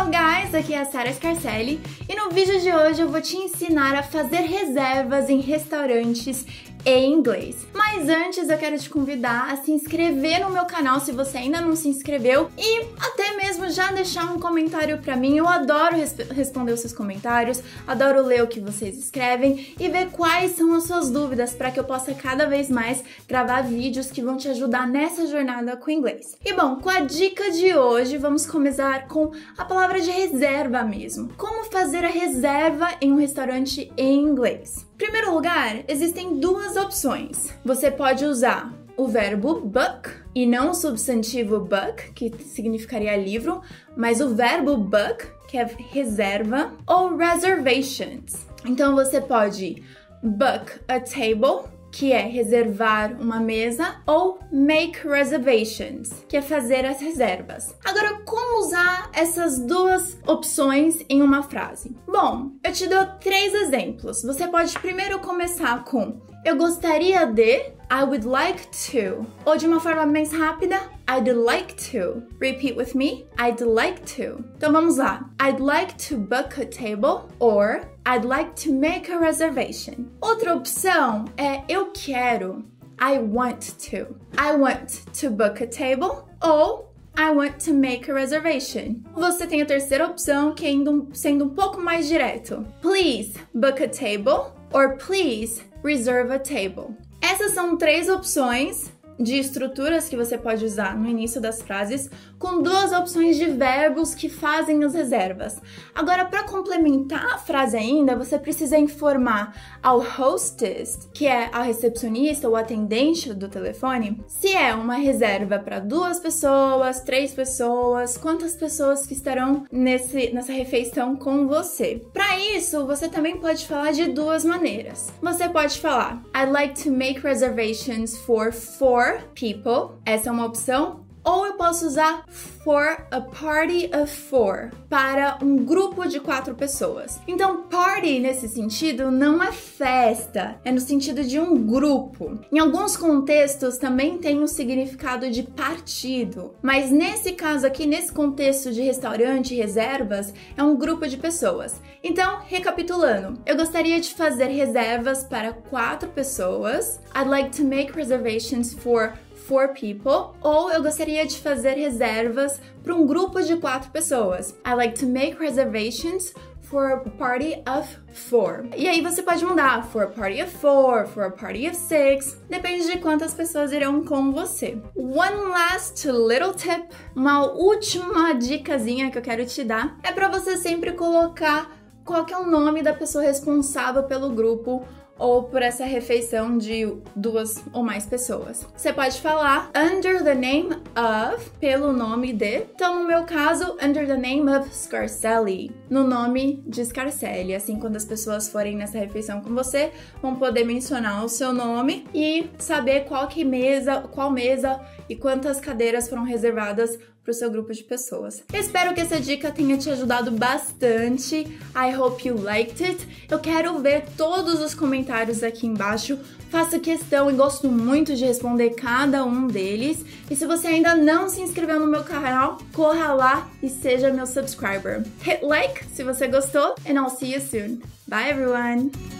Hello guys, aqui é a Sara Scarcelli. E no vídeo de hoje eu vou te ensinar a fazer reservas em restaurantes em inglês. Mas antes eu quero te convidar a se inscrever no meu canal se você ainda não se inscreveu e até mesmo já deixar um comentário para mim. Eu adoro res responder os seus comentários, adoro ler o que vocês escrevem e ver quais são as suas dúvidas para que eu possa cada vez mais gravar vídeos que vão te ajudar nessa jornada com o inglês. E bom, com a dica de hoje, vamos começar com a palavra de reserva mesmo. Como fazer a reserva em um restaurante em inglês? Primeiro lugar, existem duas opções. Você pode usar o verbo book e não o substantivo book, que significaria livro, mas o verbo book, que é reserva, ou reservations. Então você pode book a table que é reservar uma mesa, ou make reservations, que é fazer as reservas. Agora, como usar essas duas opções em uma frase? Bom, eu te dou três exemplos. Você pode primeiro começar com eu gostaria de, I would like to. Ou de uma forma mais rápida, I'd like to. Repeat with me, I'd like to. Então vamos lá. I'd like to book a table or I'd like to make a reservation. Outra opção é eu quero. I want to. I want to book a table ou I want to make a reservation. Você tem a terceira opção, que é sendo um pouco mais direto. Please book a table or please reserve a table. Essas são três opções de estruturas que você pode usar no início das frases, com duas opções de verbos que fazem as reservas. Agora, para complementar a frase ainda, você precisa informar ao hostess, que é a recepcionista ou atendente do telefone, se é uma reserva para duas pessoas, três pessoas, quantas pessoas que estarão nesse, nessa refeição com você. Para isso, você também pode falar de duas maneiras. Você pode falar: I'd like to make reservations for four people, essa é uma opção, ou eu posso usar for a party of four, para um grupo de quatro pessoas. Então, party nesse sentido não é festa, é no sentido de um grupo. Em alguns contextos também tem o um significado de partido, mas nesse caso aqui, nesse contexto de restaurante reservas, é um grupo de pessoas. Então, recapitulando, eu gostaria de fazer reservas para quatro pessoas. I'd like to make reservations for four people, ou eu gostaria de fazer reservas para um grupo de quatro pessoas. I like to make reservations for a party of four. E aí você pode mudar for a party of four, for a party of six, depende de quantas pessoas irão com você. One last little tip, uma última dicasinha que eu quero te dar é para você sempre colocar qual é o nome da pessoa responsável pelo grupo ou por essa refeição de duas ou mais pessoas. Você pode falar under the name of, pelo nome de. Então, no meu caso, under the name of Scarcelli, no nome de Scarcelli. Assim, quando as pessoas forem nessa refeição com você, vão poder mencionar o seu nome e saber qual que mesa, qual mesa e quantas cadeiras foram reservadas para o seu grupo de pessoas. espero que essa dica tenha te ajudado bastante. I hope you liked it. Eu quero ver todos os comentários aqui embaixo. Faço questão e gosto muito de responder cada um deles. E se você ainda não se inscreveu no meu canal, corra lá e seja meu subscriber. Hit like se você gostou, and I'll see you soon. Bye everyone!